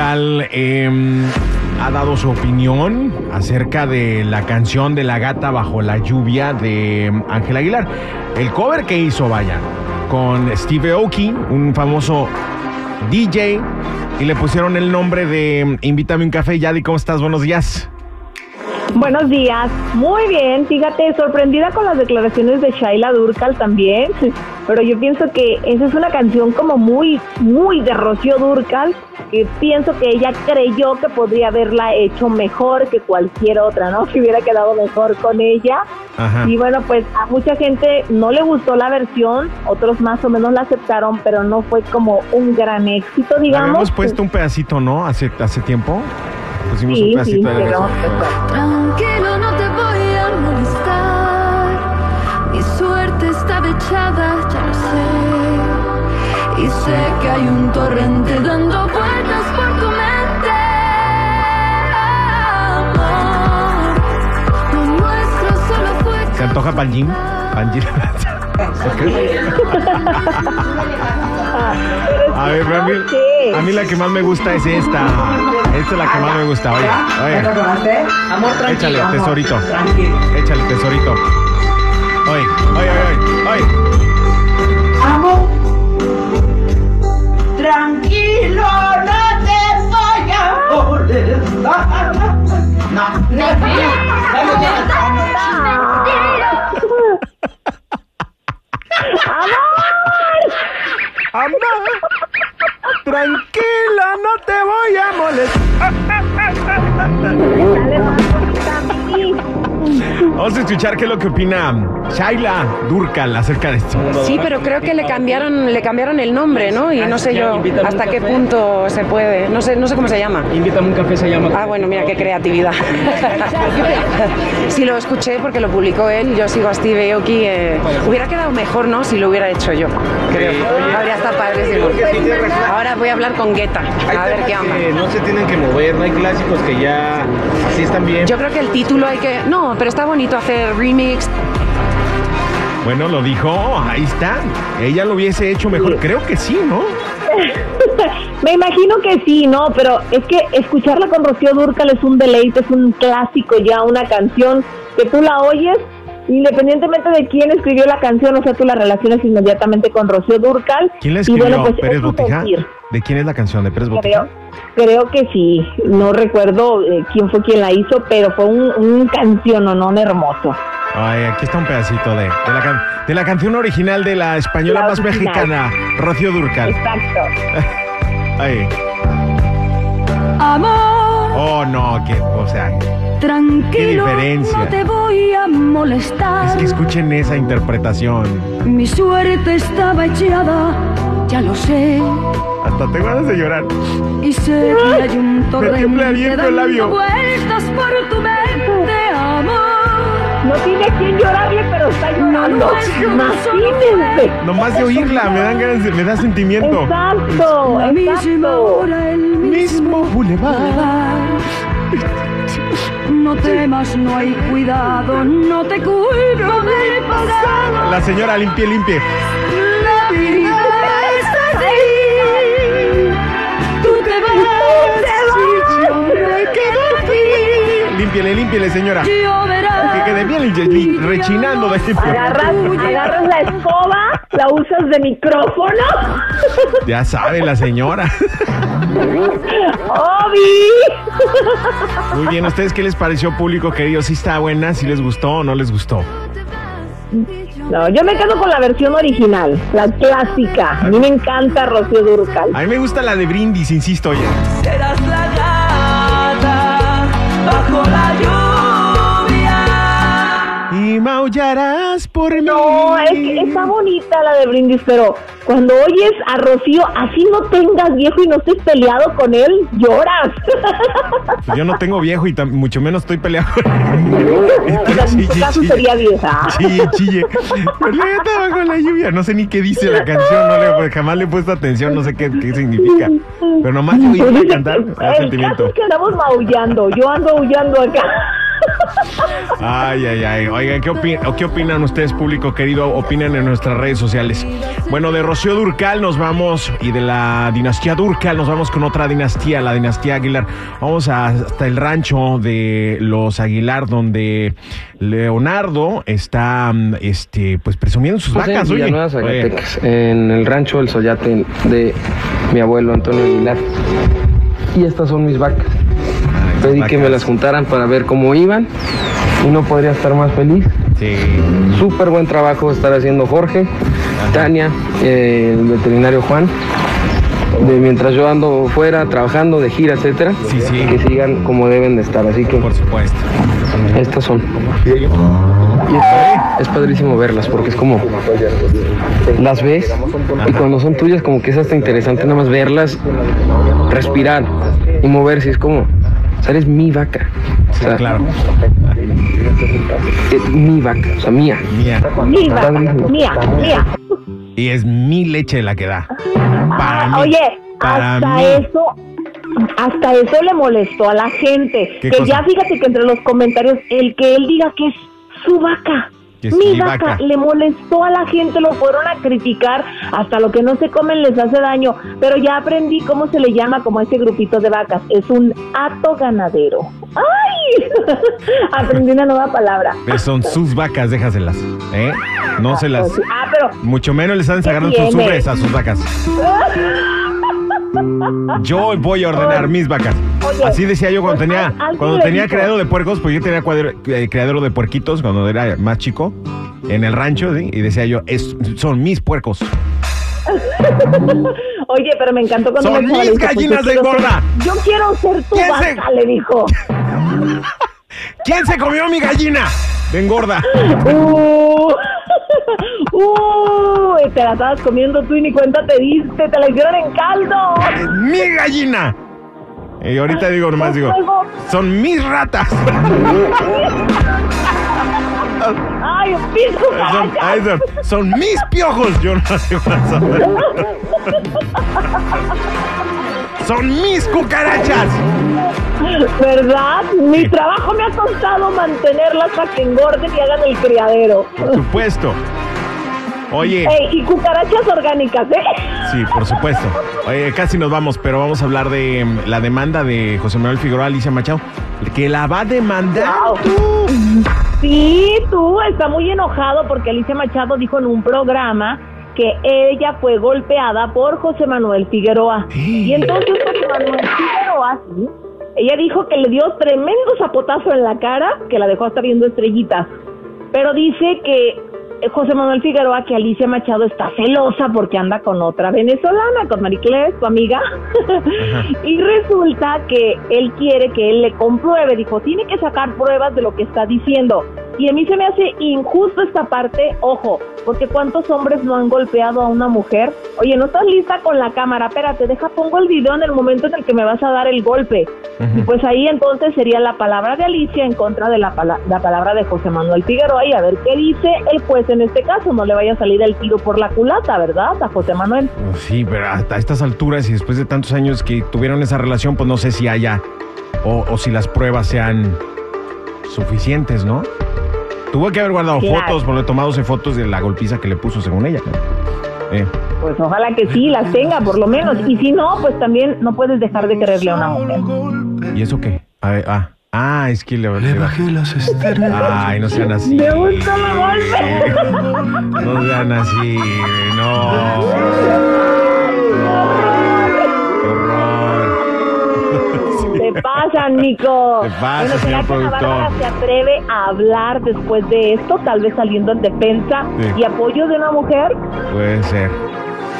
Eh, ha dado su opinión acerca de la canción de La Gata Bajo la Lluvia de Ángel Aguilar. El cover que hizo, vaya, con Steve Aoki, un famoso DJ, y le pusieron el nombre de Invítame un café. Yadi, ¿cómo estás? Buenos días. Buenos días. Muy bien, fíjate, sorprendida con las declaraciones de Shaila Durcal también, pero yo pienso que esa es una canción como muy, muy de Rocío Durcal, que pienso que ella creyó que podría haberla hecho mejor que cualquier otra, ¿no? Que hubiera quedado mejor con ella. Ajá. Y bueno, pues a mucha gente no le gustó la versión, otros más o menos la aceptaron, pero no fue como un gran éxito, digamos. Habíamos puesto un pedacito, ¿no? Hace, hace tiempo. Pusimos un Sí, sí, pedacito de la pero- canción. Sé. Que hay un torrente dando vueltas por tu mente. Amor, lo nuestro solo fue. ¿Se antoja pan gym? Pan gym. A ver, a mí, a mí la que más me gusta es esta. Esta es la que más me gusta. Oye, ¿Ya oye. probaste? Amor, tranquilo. Échale, tesorito. Tranquilo. Échale, tesorito. Oye, oye, oye, oye. No, Amor, tranquila, no te voy a molestar. Vamos a escuchar qué es lo que opina Shaila Durcal acerca de esto. Sí, pero creo que le cambiaron, le cambiaron el nombre, ¿no? Y no sé yo hasta qué punto se puede. No sé, no sé cómo se llama. Invítame un café, se llama. Ah, bueno, mira qué creatividad. sí, lo escuché porque lo publicó él. Yo sigo a Steve Aoki. eh, hubiera quedado mejor, ¿no? Si lo hubiera hecho yo. Creo. Habría estado padrísimo. Ahora voy a hablar con Guetta. A ver qué onda. Que no se tienen que mover, no hay clásicos que ya así están bien. Yo creo que el título hay que. No, pero está bonito hacer remix. Bueno, lo dijo, ahí está. Ella lo hubiese hecho mejor. Creo que sí, ¿no? Me imagino que sí, ¿no? Pero es que escucharla con Rocío Durcal es un deleite, es un clásico ya, una canción que tú la oyes, independientemente de quién escribió la canción, o sea, tú la relacionas inmediatamente con Rocío Durcal. ¿Quién la Y escribió? bueno, pues, ¿Pérez Botija? ¿De quién es la canción? ¿De Pérez Botija? Creo, que sí, no recuerdo eh, quién fue quien la hizo, pero fue un, un canción no hermoso. Ay, aquí está un pedacito de, de, la, can- de la canción original de la española La más original. mexicana, Rocío Durcal. Exacto. Ay. Amor, Oh, no, que, o sea, tranquilo, Qué diferencia. no te voy a molestar. es que escuchen esa interpretación. Mi suerte estaba echada, ya lo sé. Hasta tengo ganas de llorar. Y sé que hay un torrente dando labio. vueltas por tu mente, amor. No tiene a quién llorarle, pero está llorando. Imagínense. Nomás de oírla, me dan ganas, de- me da sentimiento. Exacto, La misma hora, el mismo Boulevard. lugar. No temas, no hay cuidado, no te culpo del pasado. La señora limpie, limpie. Límpiele, límpiele, señora. Que quede bien rechinando de Agarras, agarras la escoba, la usas de micrófono. Ya sabe la señora. ¡Obi! Muy bien, ¿a ustedes qué les pareció, público querido? ¿Sí está buena? ¿Sí les gustó o no les gustó? No, yo me quedo con la versión original, la clásica. A mí me encanta Rocío Durcal. A mí me gusta la de Brindis, insisto. Oye. Y maullarás por mí. No, es que está bonita la de Brindis, pero cuando oyes a Rocío, así no tengas viejo y no estés peleado con él, lloras. Pues yo no tengo viejo y mucho menos estoy peleado. O sea, en tu caso sería vieja. Chille, chille. Bajo la lluvia. No sé ni qué dice la canción. No le, pues, jamás le he puesto atención. No sé qué, qué significa. Pero nomás de Pues oírla dice cantar, sentimiento. caso es que andamos maullando, yo ando aullando acá. Ay, ay, ay. Oigan, ¿qué, opi- o qué opinan ustedes, público querido? Opinen en nuestras redes sociales. Bueno, de Rocío Durcal nos vamos y de la dinastía Durcal nos vamos con otra dinastía, la dinastía Aguilar. Vamos hasta el rancho de los Aguilar, donde Leonardo está, este, pues presumiendo sus vacas. en Oye, en el rancho El Soyate de mi abuelo Antonio Aguilar. Y estas son mis vacas. Pedí que me las juntaran para ver cómo iban y no podría estar más feliz. Sí. Súper buen trabajo estar haciendo Jorge, Tania, eh, el veterinario Juan. De mientras yo ando fuera trabajando de gira, etcétera, Sí, sí. que sigan como deben de estar. Así que Por supuesto. estas son. Y es, es padrísimo verlas porque es como las ves y cuando son tuyas como que es hasta interesante nada más verlas, respirar y moverse. Es como, o sea, eres mi vaca. O sea, Claro. es mi vaca, o sea, mía. Mía. Mi vaca, mía, mía. Y es mi leche la que da. Para Ah, mí. Oye, Para hasta mí. eso, hasta eso le molestó a la gente. ¿Qué Que cosa? ya fíjate que entre los comentarios, el que él diga que es su vaca. Que mi vaca, vaca. le molestó a la gente, lo fueron a criticar, hasta lo que no se comen les hace daño, pero ya aprendí cómo se le llama como ese grupito de vacas, es un hato ganadero. ¡Ay! aprendí una nueva palabra. Pero son sus vacas, déjaselas. ¿eh? No se las. Ah, pero Mucho menos les están sacando sus ubres a sus vacas. Yo voy a ordenar mis vacas. Oye, Así decía yo cuando pues, tenía, al- cuando tenía dijo. criadero de puercos, pues yo tenía cuadro- eh, criadero de puerquitos cuando era más chico, en el rancho, ¿sí? y decía yo, es, son mis puercos. Oye, pero me encantó cuando Son mis dijo, pues, gallinas de gorda. ser- yo quiero ser tu ¿Quién se- vaca, le dijo. ¿Quién se comió mi gallina? De engorda. Uh, uh, te la estabas comiendo tú y ni cuenta te diste, te la hicieron en caldo. Es mi gallina. Y ahorita digo nomás, digo, son mis ratas. Ay, Son, ay, son- son mis piojos. Yo no son. Son mis cucarachas. ¿Verdad? Mi trabajo me ha costado mantenerlas para que engorden y hagan el criadero. Por supuesto. Oye, Ey, y cucarachas orgánicas, ¿eh? sí, por supuesto. Oye, casi nos vamos, pero vamos a hablar de mm, la demanda de José Manuel Figueroa Alicia Machado, que la va a demandar. Wow. Sí, tú, está muy enojado porque Alicia Machado dijo en un programa que ella fue golpeada por José Manuel Figueroa. Y entonces José Manuel Figueroa, sí, ella dijo que le dio tremendo zapotazo en la cara, que la dejó hasta viendo estrellitas. Pero dice que eh, José Manuel Figueroa, que Alicia Machado está celosa porque anda con otra venezolana, con Mariclés, tu amiga. y resulta que él quiere que él le compruebe. Dijo, tiene que sacar pruebas de lo que está diciendo. Y a mí se me hace injusto esta parte, ojo, porque ¿cuántos hombres no han golpeado a una mujer? Oye, no estás lista con la cámara, espérate, deja, pongo el video en el momento en el que me vas a dar el golpe. Y pues ahí entonces sería la palabra de Alicia en contra de la, pala- la palabra de José Manuel Figueroa y a ver qué dice el juez en este caso. No le vaya a salir el tiro por la culata, ¿verdad? A José Manuel. Pues Sí, pero hasta estas alturas y después de tantos años que tuvieron esa relación, pues no sé si haya o, o si las pruebas sean suficientes, ¿no? Tuvo que haber guardado Claro. fotos, porque tomándose fotos de la golpiza que le puso según ella. Eh, Pues ojalá que sí, las tenga por lo menos. Y si no, pues también no puedes dejar de quererle a una mujer. ¿Y eso qué? A ver, ah, ah, es que le, le bajé las Ay, no sean así. Me gusta el golpe. No sean así, no. Pasan, Nico. Te pasa, bueno, ¿será señor productor? Se atreve a hablar después de esto? Tal vez saliendo en defensa Sí. y apoyo de una mujer. Puede ser.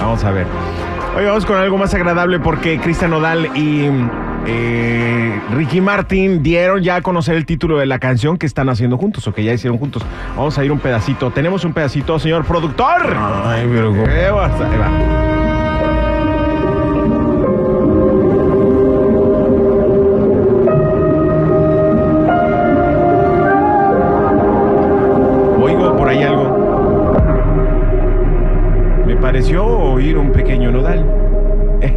Vamos a ver. Hoy vamos con algo más agradable porque Cristian Nodal y eh, Ricky Martin dieron ya a conocer el título de la canción que están haciendo juntos o que ya hicieron juntos. Vamos a ir un pedacito. Tenemos un pedacito, señor productor. Ay, pero. Ahí va. Pareció oír un pequeño nodal. Eh,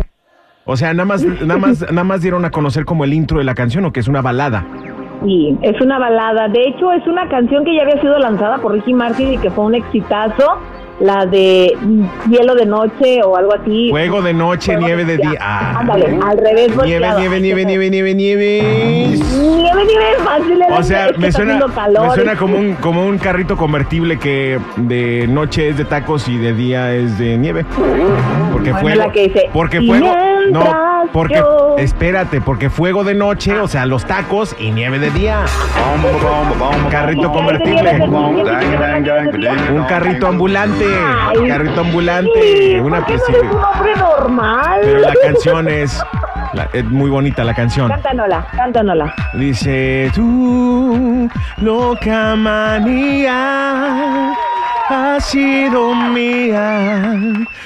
O sea, nada más, nada más, nada más dieron a conocer como el intro de la canción o que es una balada. Sí, es una balada. De hecho, es una canción que ya había sido lanzada por Ricky Martin y que fue un exitazo. La de Hielo de Noche o algo así. Fuego de noche, nieve de día. Ah. Ándale, al revés. Nieve, nieve, nieve, nieve, nieve, nieve. Nieve, nieve, fácil. O sea, es que me suena, calor. me suena como un, como un carrito convertible que de noche es de tacos y de día es de nieve. Porque Bueno, dice, porque "Y fuego. No, porque. Yo-" Espérate, porque fuego de noche, o sea, los tacos y nieve de día. Carrito convertible. Un carrito ambulante. Ay, Carrito ambulante. Una ¿por qué no sí, eres un normal? Pero la canción es, la- es muy bonita la canción. Cántanosla, cántanosla. Dice tú, loca manía, has sido mía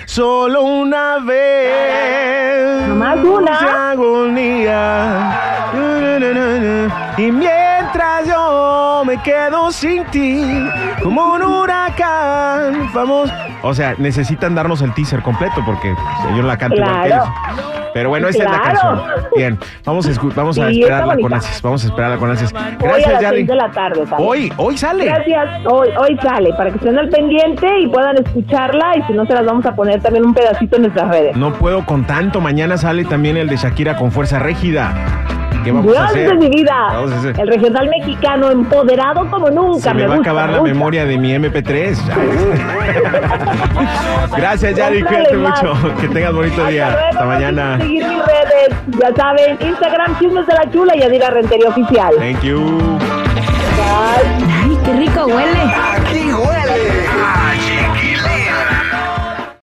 solo una vez. Nomás una. Agonía. Y mientras yo me quedo sin ti, como un huracán, vamos. O sea, necesitan darnos el teaser completo porque pues, yo la que Claro. Pero bueno, esa es la Claro. canción. Bien, vamos a, vamos a Sí, esperarla con ansias. Vamos a esperarla con ansias. Gracias, seis de la tarde sale. Hoy, hoy sale. Gracias. Hoy, hoy sale para que estén al pendiente y puedan escucharla y si no se las vamos a poner también un pedacito en nuestras redes. No puedo con tanto. Mañana sale también el de Shakira con fuerza rígida. ¿Qué vamos Dios a hacer? de mi vida. Vamos a hacer. El regional mexicano empoderado como nunca. Se me va a acabar me la gusta. memoria de mi MP3. Gracias, Yadi. No Cuídate mucho. Que tengas bonito Hasta día. luego, Hasta mañana. Seguir mis redes, ya saben, Instagram, Chismes de la Chula y Adira Rentería Oficial. Thank you. Bye. Ay, qué rico huele.